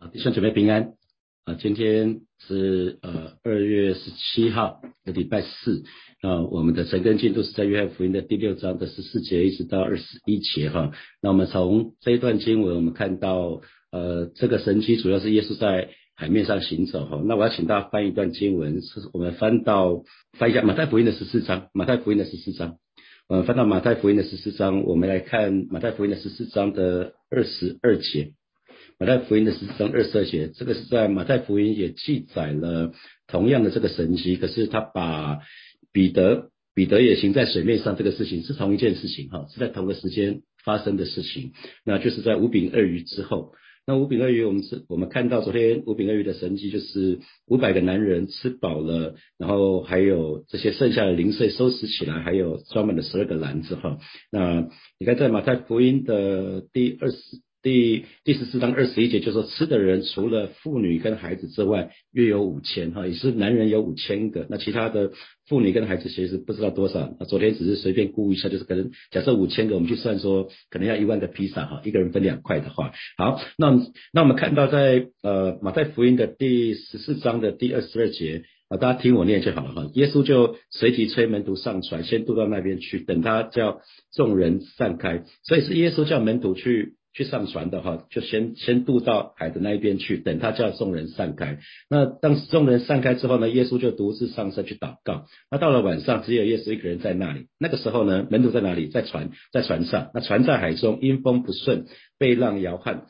啊，弟兄姐妹平安啊！今天是呃二月十七号的礼拜四啊，我们的晨更进度是在约翰福音的第六章的十四节一直到二十一节哈。那我们从这一段经文，我们看到呃这个神迹主要是耶稣在海面上行走哈。那我要请大家翻一段经文，是我们翻到翻一下马太福音的十四章，马太福音的十四章，我们翻到马太福音的十四章，我们来看马太福音的十四章的二十二节。马太福音的十四章二十二节，这个是在马太福音也记载了同样的这个神迹，可是他把彼得彼得也行在水面上这个事情是同一件事情哈，是在同个时间发生的事情，那就是在五饼二鱼之后。那五饼二鱼我们是我们看到昨天五饼二鱼的神迹，就是五百个男人吃饱了，然后还有这些剩下的零碎收拾起来，还有装满了十二个篮子哈。那你看在马太福音的第二十。第第十四章二十一节就说，吃的人除了妇女跟孩子之外，约有五千哈，也是男人有五千个，那其他的妇女跟孩子其实不知道多少。那昨天只是随便估一下，就是可能假设五千个，我们去算说，可能要一万个披萨哈，一个人分两块的话，好，那那我们看到在呃马太福音的第十四章的第二十二节啊，大家听我念就好了哈。耶稣就随即催门徒上船，先渡到那边去，等他叫众人散开，所以是耶稣叫门徒去。去上船的话，就先先渡到海的那一边去，等他叫众人散开。那当众人散开之后呢，耶稣就独自上山去祷告。那到了晚上，只有耶稣一个人在那里。那个时候呢，门徒在哪里？在船，在船上。那船在海中，阴风不顺，被浪摇撼。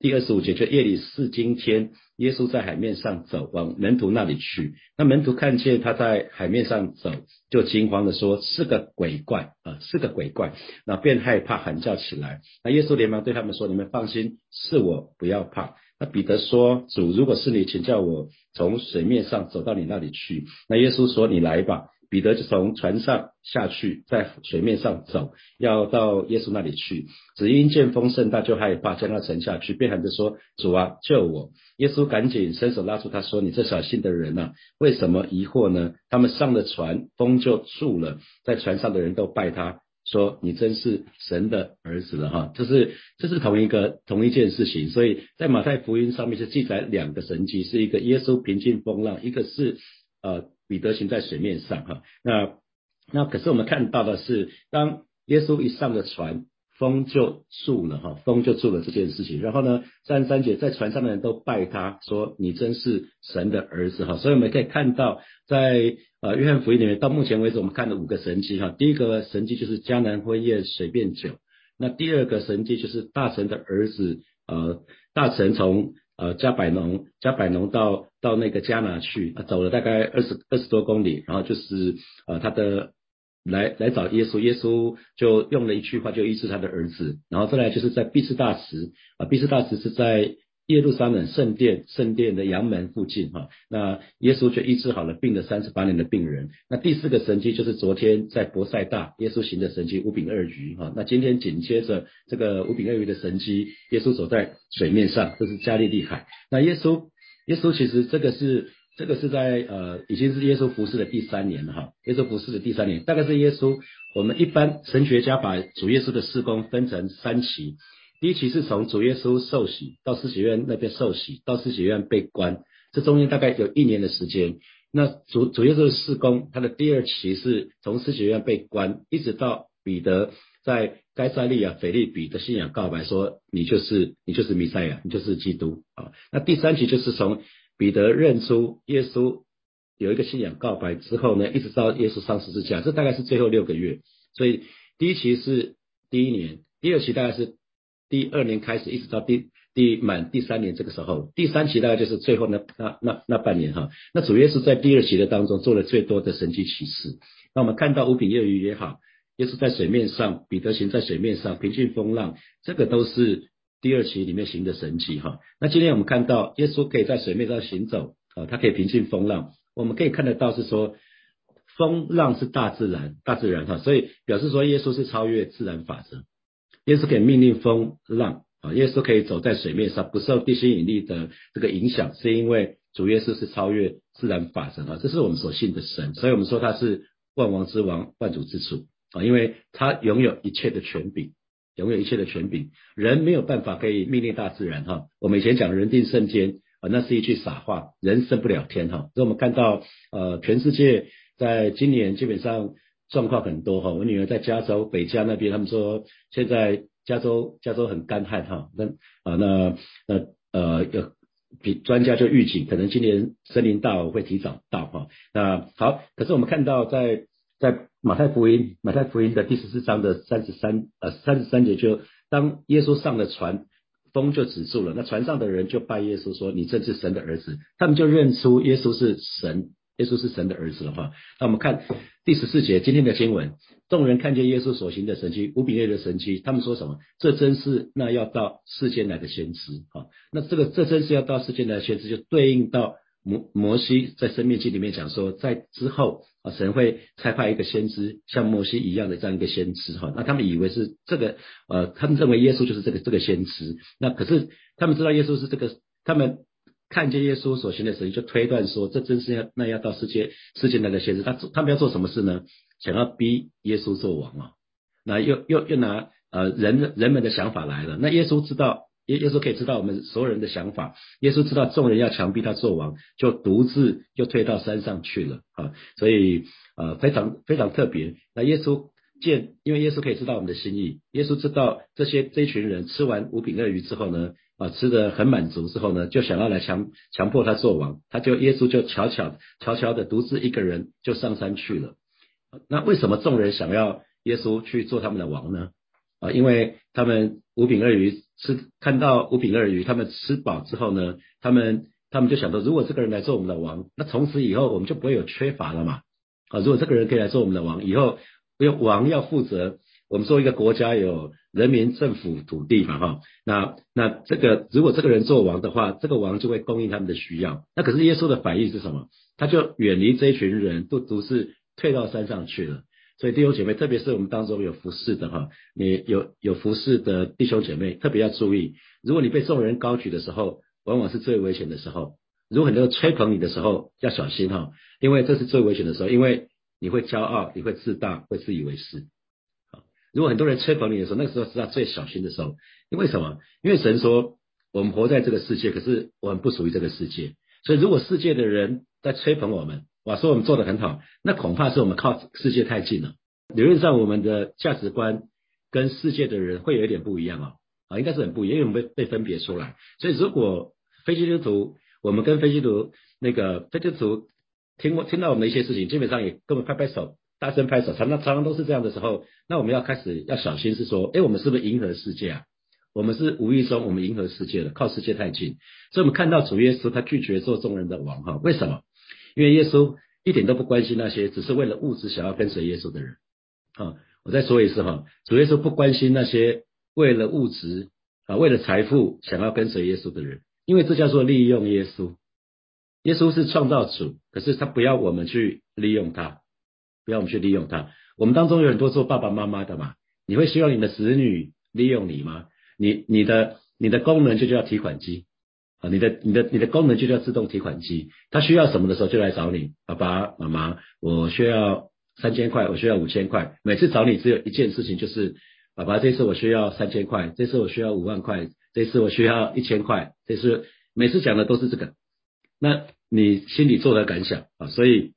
第二十五节，就夜里四更天，耶稣在海面上走，往门徒那里去。那门徒看见他在海面上走，就惊慌的说：“是个鬼怪啊，是个鬼怪。”那便害怕，喊叫起来。那耶稣连忙对他们说：“你们放心，是我，不要怕。”那彼得说：“主，如果是你，请叫我从水面上走到你那里去。”那耶稣说：“你来吧。”彼得就从船上下去，在水面上走，要到耶稣那里去。只因见风甚大，就害怕，将他沉下去，便喊着说：“主啊，救我！”耶稣赶紧伸手拉住他，说：“你这小心的人呐，为什么疑惑呢？”他们上了船，风就住了，在船上的人都拜他，说：“你真是神的儿子了！”哈，这是这是同一个同一件事情。所以在马太福音上面是记载两个神迹，是一个耶稣平静风浪，一个是呃。彼得行在水面上，哈，那那可是我们看到的是，当耶稣一上了船，风就住了，哈，风就住了这件事情。然后呢，三十三节，在船上的人都拜他，说你真是神的儿子，哈。所以我们可以看到，在呃约翰福音里面，到目前为止我们看了五个神迹，哈。第一个神迹就是迦南婚宴水变酒，那第二个神迹就是大臣的儿子，呃，大臣从。呃，加百农，加百农到到那个加拿去，走了大概二十二十多公里，然后就是呃他的来来找耶稣，耶稣就用了一句话就医治他的儿子，然后再来就是在毕士大池，啊毕士大池是在。耶路撒冷圣殿圣殿的阳门附近，哈，那耶稣就医治好了病了三十八年的病人。那第四个神迹就是昨天在博塞大耶稣行的神迹五饼二鱼，哈，那今天紧接着这个五饼二鱼的神迹，耶稣走在水面上，这是加利利海。那耶稣耶稣其实这个是这个是在呃已经是耶稣服侍的第三年了，哈，耶稣服侍的第三年，大概是耶稣我们一般神学家把主耶稣的事工分成三期。第一期是从主耶稣受洗到施洗院那边受洗，到施洗院被关，这中间大概有一年的时间。那主主耶稣的事工，他的第二期是从施洗院被关，一直到彼得在该塞利亚腓利比的信仰告白，说你就是你就是弥赛亚，你就是基督啊。那第三期就是从彼得认出耶稣有一个信仰告白之后呢，一直到耶稣上十字架，这大概是最后六个月。所以第一期是第一年，第二期大概是。第二年开始，一直到第第满第三年这个时候，第三期大概就是最后那那那那半年哈。那主耶稣在第二期的当中做了最多的神迹启示。那我们看到五饼业余也好，耶稣在水面上，彼得行在水面上，平静风浪，这个都是第二期里面行的神迹哈。那今天我们看到耶稣可以在水面上行走啊，他可以平静风浪，我们可以看得到是说风浪是大自然，大自然哈，所以表示说耶稣是超越自然法则。耶稣可以命令风浪啊，耶稣可以走在水面上，不受地心引力的这个影响，是因为主耶稣是超越自然法则啊，这是我们所信的神，所以我们说他是万王之王、万主之主啊，因为他拥有一切的权柄，拥有一切的权柄。人没有办法可以命令大自然哈。我们以前讲人定胜天啊，那是一句傻话，人胜不了天哈。所以我们看到呃，全世界在今年基本上状况很多哈。我女儿在加州北加那边，他们说现在加州加州很干旱哈。那啊那那呃有。比专家就预警，可能今年森林大火会提早到哈。那好，可是我们看到在在马太福音马太福音的第十四章的三十三呃三十三节，就当耶稣上了船，风就止住了。那船上的人就拜耶稣说：“你真是神的儿子。”他们就认出耶稣是神。耶稣是神的儿子的话，那我们看第十四节今天的经文，众人看见耶稣所行的神迹，无比类的神迹，他们说什么？这真是那要到世间来的先知啊！那这个这真是要到世间来的先知，就对应到摩摩西在生命记里面讲说，在之后啊，神会差派一个先知，像摩西一样的这样一个先知哈。那他们以为是这个呃，他们认为耶稣就是这个这个先知，那可是他们知道耶稣是这个他们。看见耶稣所行的神迹，就推断说，这真是要那要到世界世界那个先知，他他们要做什么事呢？想要逼耶稣做王啊！那又又又拿呃人人们的想法来了。那耶稣知道耶耶稣可以知道我们所有人的想法，耶稣知道众人要强逼他做王，就独自又退到山上去了啊！所以呃非常非常特别。那耶稣见，因为耶稣可以知道我们的心意，耶稣知道这些这群人吃完五饼二鱼之后呢？啊，吃的很满足之后呢，就想要来强强迫他做王，他就耶稣就悄悄悄悄的独自一个人就上山去了。那为什么众人想要耶稣去做他们的王呢？啊，因为他们五饼二鱼吃看到五饼二鱼，他们吃饱之后呢，他们他们就想到，如果这个人来做我们的王，那从此以后我们就不会有缺乏了嘛。啊，如果这个人可以来做我们的王，以后因为王要负责。我们说一个国家有人民、政府、土地嘛，哈，那那这个如果这个人做王的话，这个王就会供应他们的需要。那可是耶稣的反应是什么？他就远离这一群人，都独自退到山上去了。所以弟兄姐妹，特别是我们当中有服侍的哈，你有有服侍的弟兄姐妹，特别要注意，如果你被众人高举的时候，往往是最危险的时候。如果很多人吹捧你的时候，要小心哈，因为这是最危险的时候，因为你会骄傲，你会自大，会自以为是。如果很多人吹捧你的时候，那个时候是他最小心的时候。因为什么？因为神说我们活在这个世界，可是我们不属于这个世界。所以如果世界的人在吹捧我们，哇，说我们做的很好，那恐怕是我们靠世界太近了。理论上，我们的价值观跟世界的人会有一点不一样哦，啊，应该是很不一样，因为我们被被分别出来。所以如果非基督徒，我们跟非基督那个非基督徒听过听到我们的一些事情，基本上也跟我们拍拍手。大声拍手，常常常常都是这样的时候，那我们要开始要小心，是说，哎，我们是不是迎合世界啊？我们是无意中我们迎合世界了，靠世界太近，所以我们看到主耶稣他拒绝做众人的王哈？为什么？因为耶稣一点都不关心那些只是为了物质想要跟随耶稣的人啊！我再说一次哈，主耶稣不关心那些为了物质啊、为了财富想要跟随耶稣的人，因为这叫做利用耶稣。耶稣是创造主，可是他不要我们去利用他。不要我们去利用他。我们当中有很多做爸爸妈妈的嘛，你会希望你的子女利用你吗？你你的你的功能就叫提款机啊，你的你的你的功能就叫自动提款机。他需要什么的时候就来找你，爸爸妈妈，我需要三千块，我需要五千块。每次找你只有一件事情，就是爸爸，这次我需要三千块，这次我需要五万块，这次我需要一千块，这次每次讲的都是这个。那你心里做的感想啊？所以。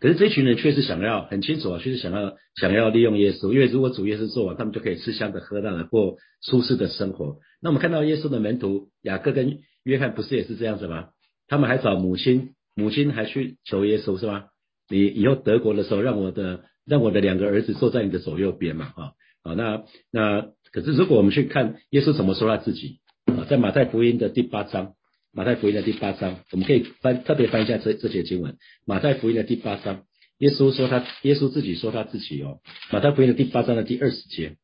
可是这群人确实想要很清楚啊，确实想要想要利用耶稣，因为如果主耶稣做完，他们就可以吃香的喝辣的过舒适的生活。那我们看到耶稣的门徒雅各跟约翰不是也是这样子吗？他们还找母亲，母亲还去求耶稣是吧？你以后德国的时候，让我的让我的两个儿子坐在你的左右边嘛，哈，好，那那可是如果我们去看耶稣怎么说他自己啊，在马太福音的第八章。马太福音的第八章，我们可以翻特别翻一下这这节经文。马太福音的第八章，耶稣说他，耶稣自己说他自己哦。马太福音的第八章的第二十节，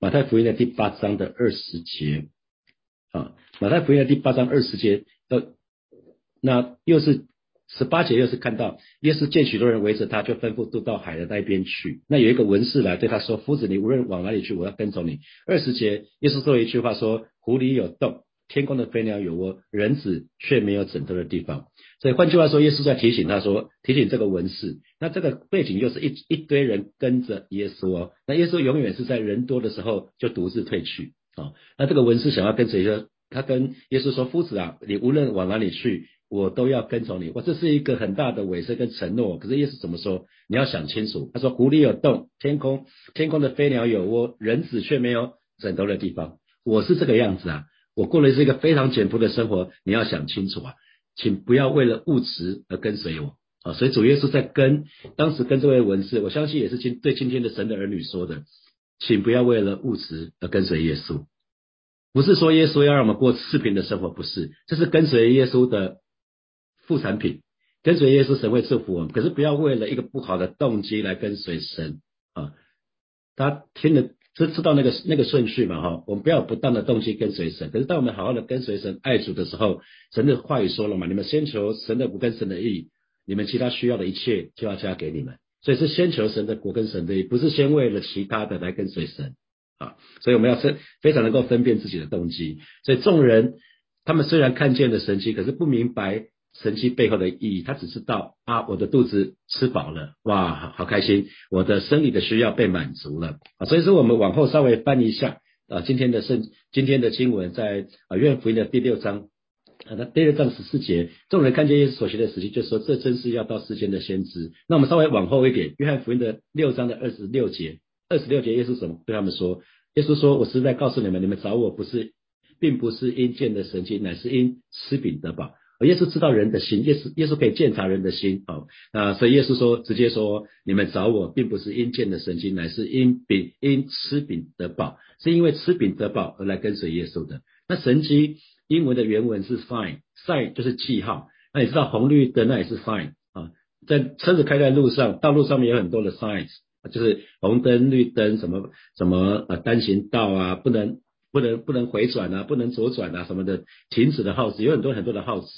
马太福音的第八章的二十节，啊，马太福音的第八章二十节，呃，那又是十八节，又是看到耶稣见许多人围着他，就吩咐渡到海的那边去。那有一个文士来对他说：“夫子，你无论往哪里去，我要跟从你。”二十节，耶稣说一句话说：“湖里有洞。”天空的飞鸟有窝，人子却没有枕头的地方。所以换句话说，耶稣在提醒他说，提醒这个文士。那这个背景又是一一堆人跟着耶稣哦。那耶稣永远是在人多的时候就独自退去啊。那这个文士想要跟随说，他跟耶稣说：“夫子啊，你无论往哪里去，我都要跟从你。”我，这是一个很大的委身跟承诺。可是耶稣怎么说？你要想清楚。他说：“湖里有洞，天空天空的飞鸟有窝，人子却没有枕头的地方。”我是这个样子啊，我过的是一个非常简朴的生活。你要想清楚啊。请不要为了物质而跟随我啊！所以主耶稣在跟当时跟这位文士，我相信也是今对今天的神的儿女说的，请不要为了物质而跟随耶稣。不是说耶稣要让我们过次品的生活，不是，这是跟随耶稣的副产品。跟随耶稣，神会祝福我们，可是不要为了一个不好的动机来跟随神啊！他听了。知知道那个那个顺序嘛哈，我们不要不当的动机跟随神。可是当我们好好的跟随神、爱主的时候，神的话语说了嘛，你们先求神的国跟神的义，你们其他需要的一切就要加给你们。所以是先求神的国跟神的义，不是先为了其他的来跟随神啊。所以我们要分非常能够分辨自己的动机。所以众人他们虽然看见了神迹，可是不明白。神迹背后的意义，他只知道啊，我的肚子吃饱了，哇，好好开心，我的生理的需要被满足了。所以说，我们往后稍微翻一下啊，今天的圣今天的经文在啊约翰福音的第六章啊，那第六章十四节，众人看见耶稣所行的事迹，就说这真是要到世间的先知。那我们稍微往后一点，约翰福音的六章的二十六节，二十六节耶稣怎么对他们说？耶稣说：“我实在告诉你们，你们找我不是，并不是因见的神迹，乃是因吃饼得饱。”耶稣知道人的心，耶稣耶稣可以鉴察人的心，好，那所以耶稣说，直接说，你们找我，并不是因见的神经，乃是因饼因吃饼得饱，是因为吃饼得饱而来跟随耶稣的。那神迹英文的原文是 sign，sign 就是记号，那你知道红绿灯那也是 sign 啊，在车子开在路上，道路上面有很多的 signs，就是红灯绿灯什么什么呃单行道啊，不能。不能不能回转啊，不能左转啊，什么的，停止的号子有很多很多的号子。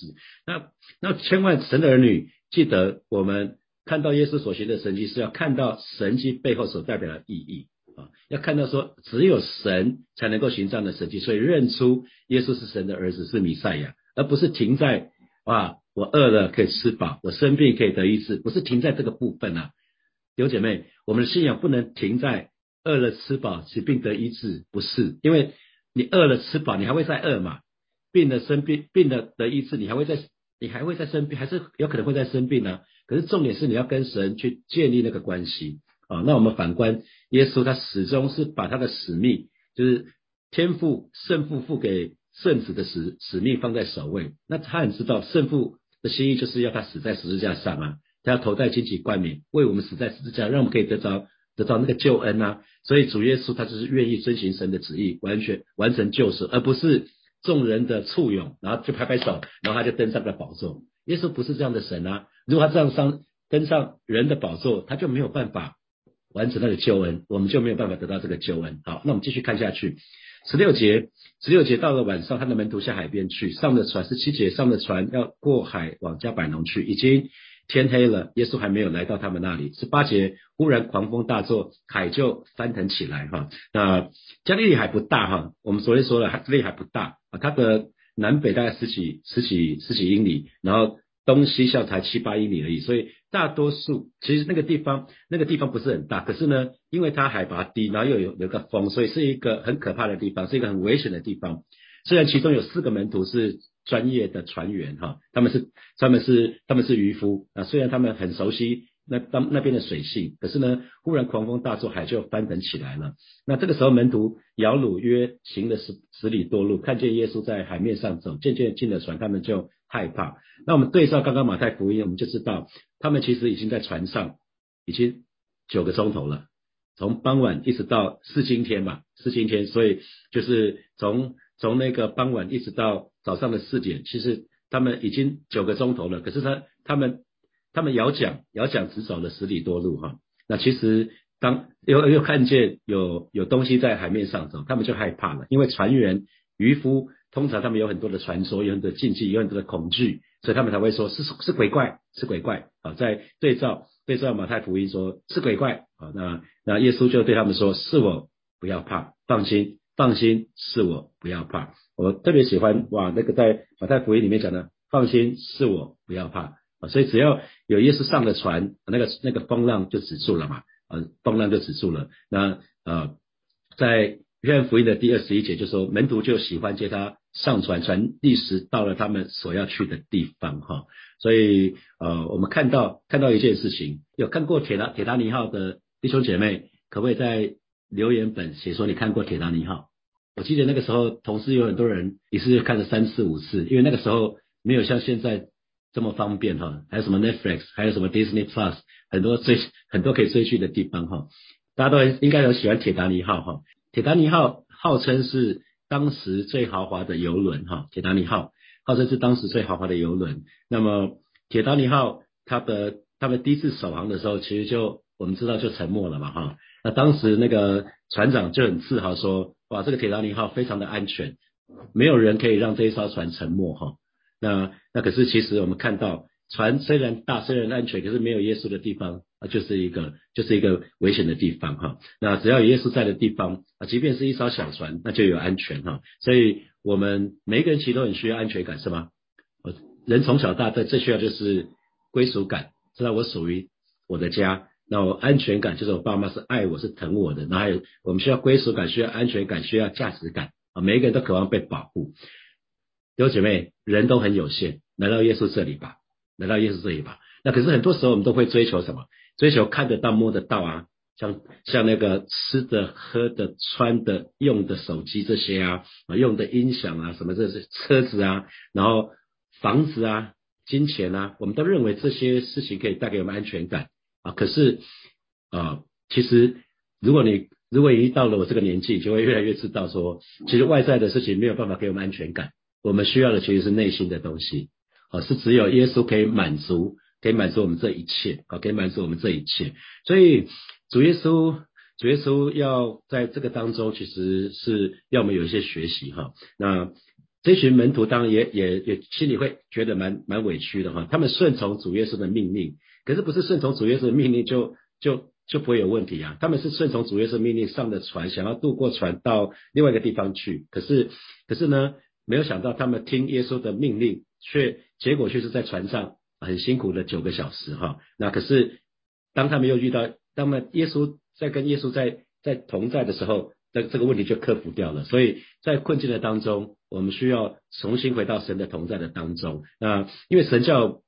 那那千万神的儿女记得，我们看到耶稣所行的神迹，是要看到神迹背后所代表的意义啊，要看到说只有神才能够行这样的神迹，所以认出耶稣是神的儿子，是弥赛亚，而不是停在啊，我饿了可以吃饱，我生病可以得医治，不是停在这个部分啊。有姐妹，我们的信仰不能停在。饿了吃饱，使病得医治，不是因为你饿了吃饱，你还会再饿嘛？病了生病，病了得医治，你还会再，你还会再生病，还是有可能会再生病呢？可是重点是你要跟神去建立那个关系啊。那我们反观耶稣，他始终是把他的使命，就是天父圣父付给圣子的使使命放在首位。那他很知道圣父的心意就是要他死在十字架上啊，他要头戴荆棘冠冕，为我们死在十字架，让我们可以得着。得到那个救恩呐，所以主耶稣他就是愿意遵循神的旨意，完全完成救赎，而不是众人的簇拥，然后就拍拍手，然后他就登上了宝座。耶稣不是这样的神啊，如果他这样上登上人的宝座，他就没有办法完成那个救恩，我们就没有办法得到这个救恩。好，那我们继续看下去，十六节，十六节到了晚上，他的门徒下海边去，上的船，十七节上的船要过海往加百农去，已经。天黑了，耶稣还没有来到他们那里。十八节，忽然狂风大作，海就翻腾起来。哈，那加利利海不大哈，我们昨天说了，加利利海不大啊，它的南北大概十几、十几、十几英里，然后东西向才七八英里而已。所以大多数其实那个地方，那个地方不是很大，可是呢，因为它海拔低，然后又有有个风，所以是一个很可怕的地方，是一个很危险的地方。虽然其中有四个门徒是。专业的船员哈，他们是他们是他们是渔夫啊，虽然他们很熟悉那当那边的水性，可是呢，忽然狂风大作，海就翻腾起来了。那这个时候门徒摇橹约行了十十里多路，看见耶稣在海面上走，渐渐进了船，他们就害怕。那我们对照刚刚马太福音，我们就知道他们其实已经在船上已经九个钟头了，从傍晚一直到四今天嘛，四今天，所以就是从。从那个傍晚一直到早上的四点，其实他们已经九个钟头了。可是他他们他们摇桨摇桨只走了十里多路哈。那其实当又又看见有有东西在海面上走，他们就害怕了。因为船员渔夫通常他们有很多的传说，有很多禁忌，有很多的恐惧，所以他们才会说是是鬼怪，是鬼怪啊。在对照对照马太福音说是鬼怪啊。那那耶稣就对他们说：是我，不要怕，放心。放心，是我，不要怕。我特别喜欢哇，那个在马太福音里面讲的，放心，是我，不要怕啊。所以只要有耶稣上了船，那个那个风浪就止住了嘛，呃，风浪就止住了。那呃，在约翰福音的第二十一节就说，门徒就喜欢接他上船，船历时到了他们所要去的地方哈。所以呃，我们看到看到一件事情，有看过铁达铁达尼号的弟兄姐妹，可不可以在留言本写说你看过铁达尼号？我记得那个时候，同事有很多人也是看了三次五次，因为那个时候没有像现在这么方便哈，还有什么 Netflix，还有什么 Disney Plus，很多追很多可以追剧的地方哈。大家都应该有喜欢铁达尼号哈。铁达尼号号称是当时最豪华的游轮哈。铁达尼号号称是当时最豪华的游轮。那么铁达尼号它的他们第一次首航的时候，其实就我们知道就沉没了嘛哈。那当时那个船长就很自豪说。哇，这个铁达尼号非常的安全，没有人可以让这一艘船沉没哈。那那可是其实我们看到，船虽然大，虽然安全，可是没有耶稣的地方啊，就是一个就是一个危险的地方哈。那只要有耶稣在的地方啊，即便是一艘小船，那就有安全哈。所以我们每一个人其实都很需要安全感，是吗？人从小到大最需要就是归属感，知道我属于我的家。那我安全感就是我爸妈是爱我是疼我的，那还有我们需要归属感，需要安全感，需要价值感啊！每一个人都渴望被保护。弟兄姐妹，人都很有限，来到耶稣这里吧，来到耶稣这里吧。那可是很多时候我们都会追求什么？追求看得到摸得到啊，像像那个吃的喝的穿的用的手机这些啊，啊用的音响啊，什么这些车子啊，然后房子啊，金钱啊，我们都认为这些事情可以带给我们安全感。啊，可是啊，其实如果你如果已经到了我这个年纪，就会越来越知道说，其实外在的事情没有办法给我们安全感，我们需要的其实是内心的东西。啊，是只有耶稣可以满足，可以满足我们这一切，啊，可以满足我们这一切。所以主耶稣，主耶稣要在这个当中，其实是要我们有一些学习哈。那这群门徒当然也也也心里会觉得蛮蛮委屈的哈，他们顺从主耶稣的命令。可是不是顺从主耶稣的命令就就就不会有问题啊？他们是顺从主耶稣命令上的船，想要渡过船到另外一个地方去。可是可是呢，没有想到他们听耶稣的命令，却结果却是在船上很辛苦的九个小时哈。那可是当他们又遇到，当们耶稣在跟耶稣在在同在的时候，这这个问题就克服掉了。所以在困境的当中，我们需要重新回到神的同在的当中。那因为神叫。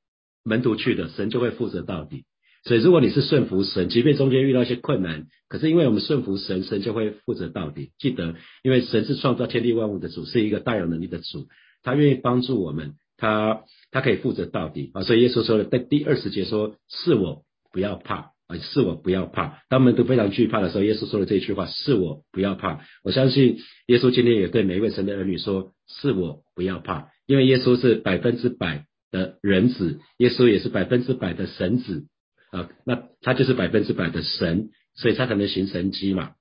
门徒去的，神就会负责到底。所以，如果你是顺服神，即便中间遇到一些困难，可是因为我们顺服神，神就会负责到底。记得，因为神是创造天地万物的主，是一个大有能力的主，他愿意帮助我们，他他可以负责到底啊。所以耶稣说了，在第二十节说：“是我不要怕啊，是我不要怕。”当门徒非常惧怕的时候，耶稣说了这句话：“是我不要怕。”我相信耶稣今天也对每一位神的儿女说：“是我不要怕。”因为耶稣是百分之百。的人子，耶稣也是百分之百的神子啊，那他就是百分之百的神，所以他才能行神迹嘛。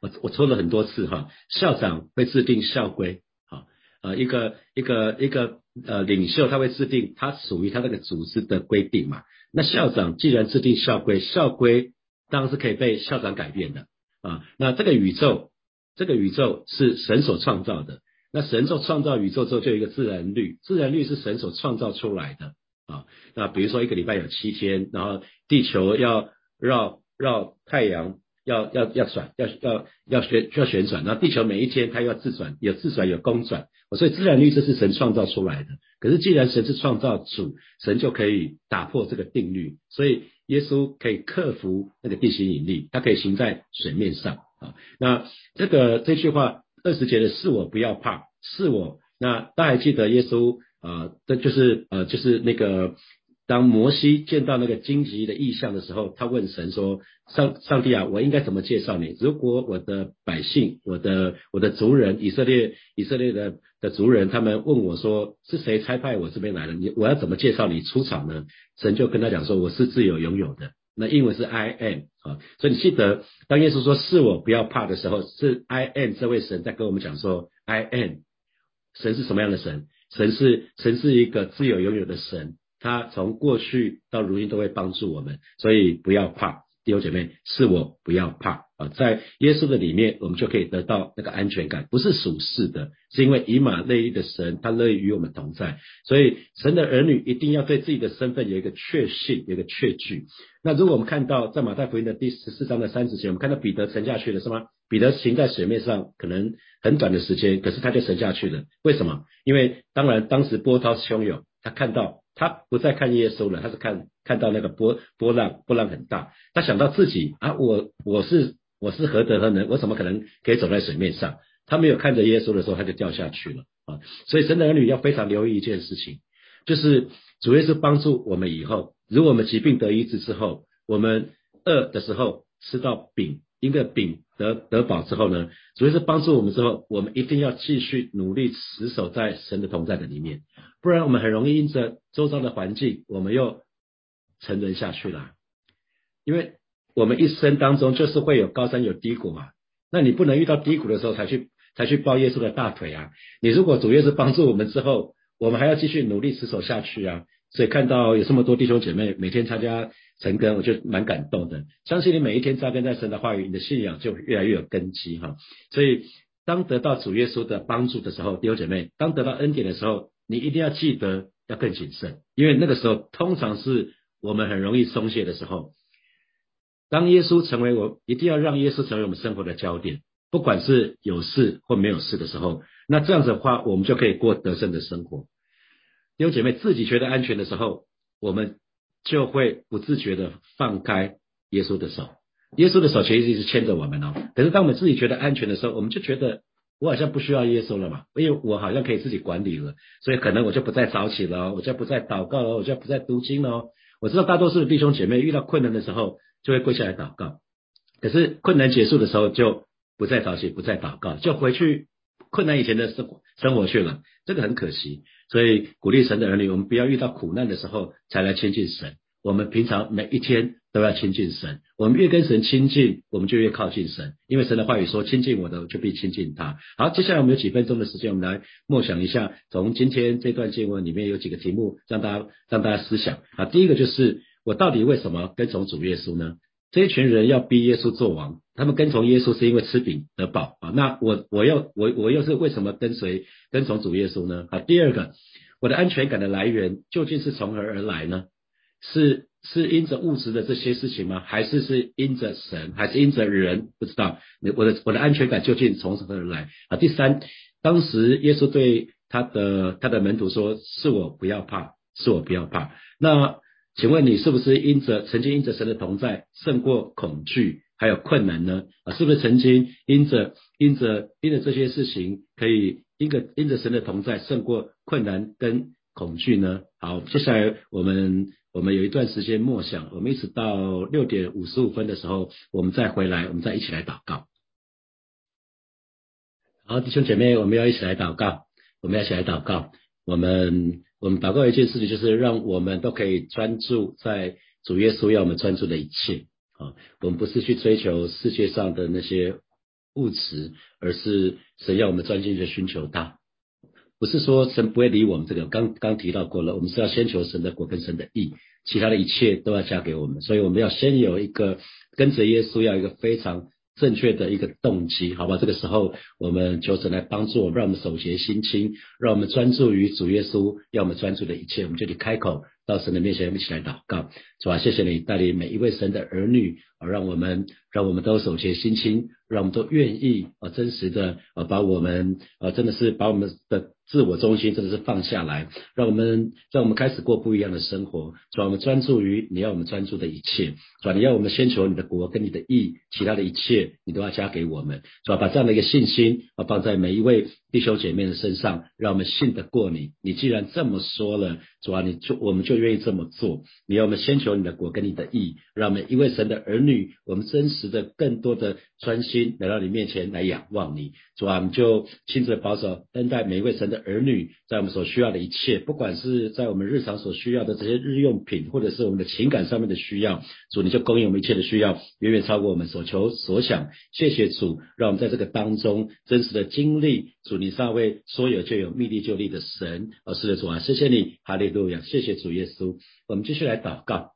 我我说了很多次哈，校长会制定校规，啊呃一个一个一个呃领袖他会制定他属于他那个组织的规定嘛。那校长既然制定校规，校规当然是可以被校长改变的啊。那这个宇宙，这个宇宙是神所创造的。那神做创造宇宙之后，就有一个自然律，自然律是神所创造出来的啊。那比如说一个礼拜有七天，然后地球要绕绕太阳，要要要转，要要要旋要旋转，然后地球每一天它要自转，有自转有公转，所以自然律这是神创造出来的。可是既然神是创造主，神就可以打破这个定律，所以耶稣可以克服那个地心引力，它可以行在水面上啊。那这个这句话。二十节的是我不要怕，是我。那大家还记得耶稣啊？这就是呃，就是那个当摩西见到那个荆棘的意象的时候，他问神说：上上帝啊，我应该怎么介绍你？如果我的百姓、我的我的族人以色列以色列的的族人，他们问我说是谁差派我这边来的？你我要怎么介绍你出场呢？神就跟他讲说：我是自由拥有的。那英文是 I am 啊，所以你记得，当耶稣说是我不要怕的时候，是 I am 这位神在跟我们讲说 I am，神是什么样的神？神是神是一个自由拥有的神，他从过去到如今都会帮助我们，所以不要怕弟兄姐妹，是我不要怕啊，在耶稣的里面，我们就可以得到那个安全感，不是属世的，是因为以马内利的神，他乐意与我们同在，所以神的儿女一定要对自己的身份有一个确信，有一个确据。那如果我们看到在马太福音的第十四章的三十节，我们看到彼得沉下去了，是吗？彼得行在水面上，可能很短的时间，可是他就沉下去了。为什么？因为当然当时波涛汹涌，他看到他不再看耶稣了，他是看看到那个波波浪，波浪很大，他想到自己啊，我我是我是何德何能，我怎么可能可以走在水面上？他没有看着耶稣的时候，他就掉下去了啊。所以神的儿女要非常留意一件事情，就是主要是帮助我们以后，如果我们疾病得医治之后，我们饿的时候吃到饼。一个饼得得饱之后呢，主要是帮助我们之后，我们一定要继续努力持守在神的同在的里面，不然我们很容易因着周遭的环境，我们又沉沦下去了。因为我们一生当中就是会有高山有低谷嘛，那你不能遇到低谷的时候才去才去抱耶稣的大腿啊！你如果主耶稣帮助我们之后，我们还要继续努力持守下去啊！所以看到有这么多弟兄姐妹每天参加。成根，我就蛮感动的。相信你每一天扎根在神的话语，你的信仰就越来越有根基哈。所以，当得到主耶稣的帮助的时候，弟兄姐妹，当得到恩典的时候，你一定要记得要更谨慎，因为那个时候通常是我们很容易松懈的时候。当耶稣成为我，一定要让耶稣成为我们生活的焦点，不管是有事或没有事的时候，那这样子的话，我们就可以过得胜的生活。弟兄姐妹，自己觉得安全的时候，我们。就会不自觉的放开耶稣的手，耶稣的手其实一直牵着我们哦。可是当我们自己觉得安全的时候，我们就觉得我好像不需要耶稣了嘛，因为我好像可以自己管理了，所以可能我就不再早起了，我就不再祷告了，我就不再读经了。我知道大多数的弟兄姐妹遇到困难的时候就会跪下来祷告，可是困难结束的时候就不再早起，不再祷告，就回去困难以前的生活生活去了，这个很可惜。所以鼓励神的儿女，我们不要遇到苦难的时候才来亲近神。我们平常每一天都要亲近神。我们越跟神亲近，我们就越靠近神。因为神的话语说：“亲近我的，就必亲近他。”好，接下来我们有几分钟的时间，我们来默想一下，从今天这段经文里面有几个题目，让大家让大家思想。啊，第一个就是我到底为什么跟从主耶稣呢？这一群人要逼耶稣做王，他们跟从耶稣是因为吃饼得饱啊。那我我要我我又是为什么跟随跟从主耶稣呢？啊，第二个，我的安全感的来源究竟是从何而来呢？是是因着物质的这些事情吗？还是是因着神？还是因着人？不知道。我的我的安全感究竟从何而来？啊，第三，当时耶稣对他的他的门徒说：“是我不要怕，是我不要怕。”那。请问你是不是因着曾经因着神的同在胜过恐惧还有困难呢？啊，是不是曾经因着因着因着这些事情可以因着因着神的同在胜过困难跟恐惧呢？好，接下来我们我们有一段时间默想，我们一直到六点五十五分的时候，我们再回来，我们再一起来祷告。好，弟兄姐妹，我们要一起来祷告，我们要一起来祷告，我们。我们祷告一件事情，就是让我们都可以专注在主耶稣要我们专注的一切啊。我们不是去追求世界上的那些物质，而是神要我们专心的寻求他。不是说神不会理我们这个，刚刚提到过了，我们是要先求神的国跟神的义，其他的一切都要加给我们。所以我们要先有一个跟着耶稣，要一个非常。正确的一个动机，好吧？这个时候，我们求神来帮助我们，让我们手洁心清，让我们专注于主耶稣要我们专注的一切。我们就得开口到神的面前，一起来祷告，是吧？谢谢你带领每一位神的儿女，啊，让我们，让我们都手洁心清，让我们都愿意啊，真实的啊，把我们啊，真的是把我们的。自我中心真的是放下来，让我们让我们开始过不一样的生活，让我们专注于你要我们专注的一切，是吧？你要我们先求你的国跟你的义，其他的一切你都要加给我们，是吧？把这样的一个信心啊放在每一位弟兄姐妹的身上，让我们信得过你。你既然这么说了，主啊，你就我们就愿意这么做。你要我们先求你的国跟你的义，让我们一位神的儿女，我们真实的更多的专心来到你面前来仰望你，主啊，我们就亲自保守恩待每一位神的。儿女在我们所需要的一切，不管是在我们日常所需要的这些日用品，或者是我们的情感上面的需要，主你就供应我们一切的需要，远远超过我们所求所想。谢谢主，让我们在这个当中真实的经历主，你尚未说有就有，密力就立的神。哦，是的主啊，谢谢你，哈利路亚，谢谢主耶稣。我们继续来祷告。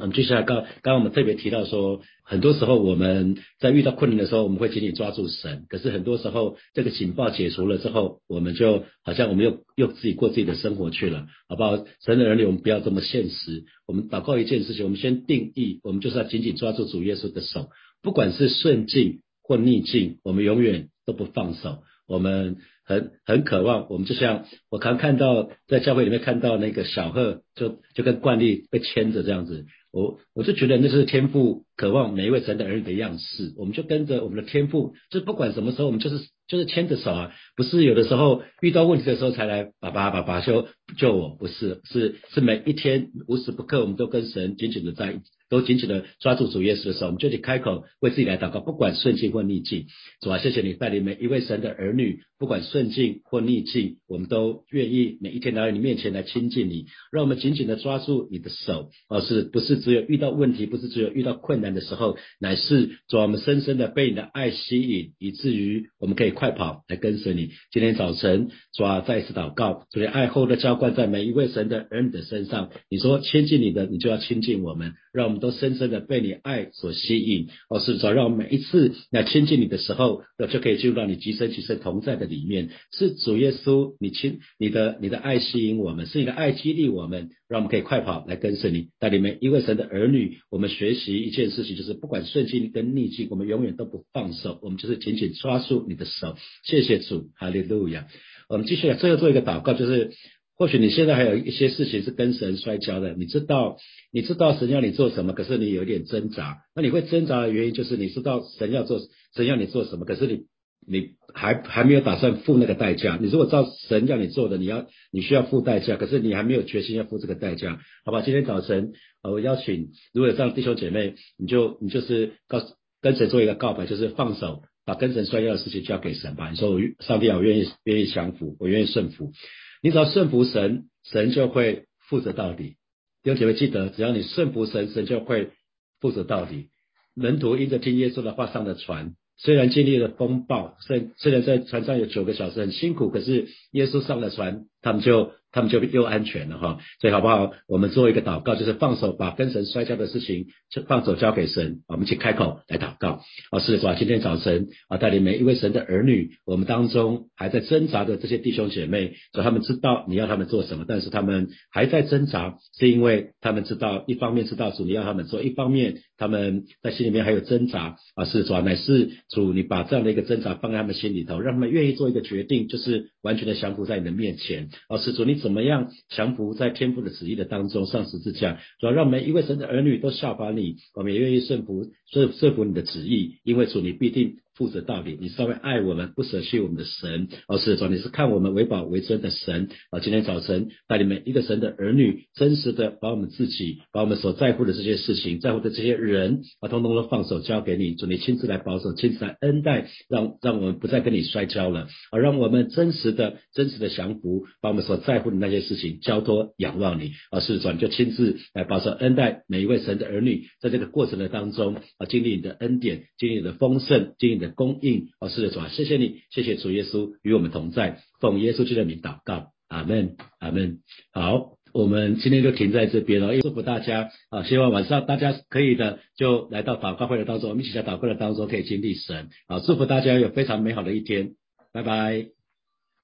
我们接下来刚刚刚我们特别提到说，很多时候我们在遇到困难的时候，我们会紧紧抓住神。可是很多时候这个警报解除了之后，我们就好像我们又又自己过自己的生活去了，好不好？神的儿女，我们不要这么现实。我们祷告一件事情，我们先定义，我们就是要紧紧抓住主耶稣的手，不管是顺境或逆境，我们永远都不放手。我们很很渴望，我们就像我刚看到在教会里面看到那个小鹤，就就跟惯例被牵着这样子。我我就觉得那是天赋，渴望每一位神的儿女的样式，我们就跟着我们的天赋，就不管什么时候，我们就是就是牵着手啊，不是有的时候遇到问题的时候才来爸爸爸爸救救我，不是是是每一天无时不刻我们都跟神紧紧的在一起。都紧紧的抓住主耶稣的时候，我们就得开口为自己来祷告，不管顺境或逆境。主啊，谢谢你带领每一位神的儿女，不管顺境或逆境，我们都愿意每一天来到你面前来亲近你。让我们紧紧的抓住你的手，而是不是只有遇到问题，不是只有遇到困难的时候，乃是主啊我们深深的被你的爱吸引，以至于我们可以快跑来跟随你。今天早晨，主啊，再一次祷告，主的爱厚的浇灌在每一位神的儿女的身上。你说亲近你的，你就要亲近我们，让我们。都深深的被你爱所吸引，哦，是主，让我们每一次来亲近你的时候，就可以进入到你极深极深同在的里面。是主耶稣，你亲你的你的爱吸引我们，是你的爱激励我们，让我们可以快跑来跟随你。带领每一位神的儿女，我们学习一件事情，就是不管顺境跟逆境，我们永远都不放手，我们就是紧紧抓住你的手。谢谢主，哈利路亚。我们继续来最后做一个祷告，就是。或许你现在还有一些事情是跟神摔跤的，你知道，你知道神要你做什么，可是你有点挣扎。那你会挣扎的原因就是你知道神要做，神要你做什么，可是你你还还没有打算付那个代价。你如果照神要你做的，你要你需要付代价，可是你还没有决心要付这个代价，好吧？今天早晨我邀请如果有这样弟兄姐妹，你就你就是告诉跟神做一个告白，就是放手，把跟神摔跤的事情交给神吧。你说我上帝啊，我愿意愿意降服，我愿意顺服。你只要顺服神，神就会负责到底。弟兄姐妹记得，只要你顺服神，神就会负责到底。门徒因着听耶稣的话上了船，虽然经历了风暴，虽虽然在船上有九个小时很辛苦，可是耶稣上了船，他们就。他们就又安全了哈，所以好不好？我们做一个祷告，就是放手把跟神摔跤的事情就放手交给神，我们去开口来祷告。啊，是的，主啊，今天早晨啊，带领每一位神的儿女，我们当中还在挣扎的这些弟兄姐妹，主他们知道你要他们做什么，但是他们还在挣扎，是因为他们知道一方面知道主你要他们做，一方面他们在心里面还有挣扎。啊，是主啊，乃是主你把这样的一个挣扎放在他们心里头，让他们愿意做一个决定，就是完全的降服在你的面前。啊，是主你。怎么样降服在天父的旨意的当中上十字架，主要让每一位神的儿女都效法你，我们也愿意顺服顺顺服你的旨意，因为主你必定。负责到底，你稍微爱我们，不舍弃我们的神，而是主，你是看我们为宝为尊的神啊！今天早晨带领每一个神的儿女，真实的把我们自己，把我们所在乎的这些事情，在乎的这些人啊，通通都放手交给你，主你亲自来保守，亲自来恩待，让让我们不再跟你摔跤了，而让我们真实的、真实的降服，把我们所在乎的那些事情交托仰望你，而是主就亲自来保守恩待每一位神的儿女，在这个过程的当中啊，经历你的恩典，经历你的丰盛，经历你的。供应哦，是的，主啊，谢谢你，谢谢主耶稣与我们同在，奉耶稣基督的名祷告，阿门，阿门。好，我们今天就停在这边了，祝福大家啊，希望晚上大家可以的就来到祷告会的当中，我们一起在祷告的当中可以经历神啊，祝福大家有非常美好的一天，拜拜。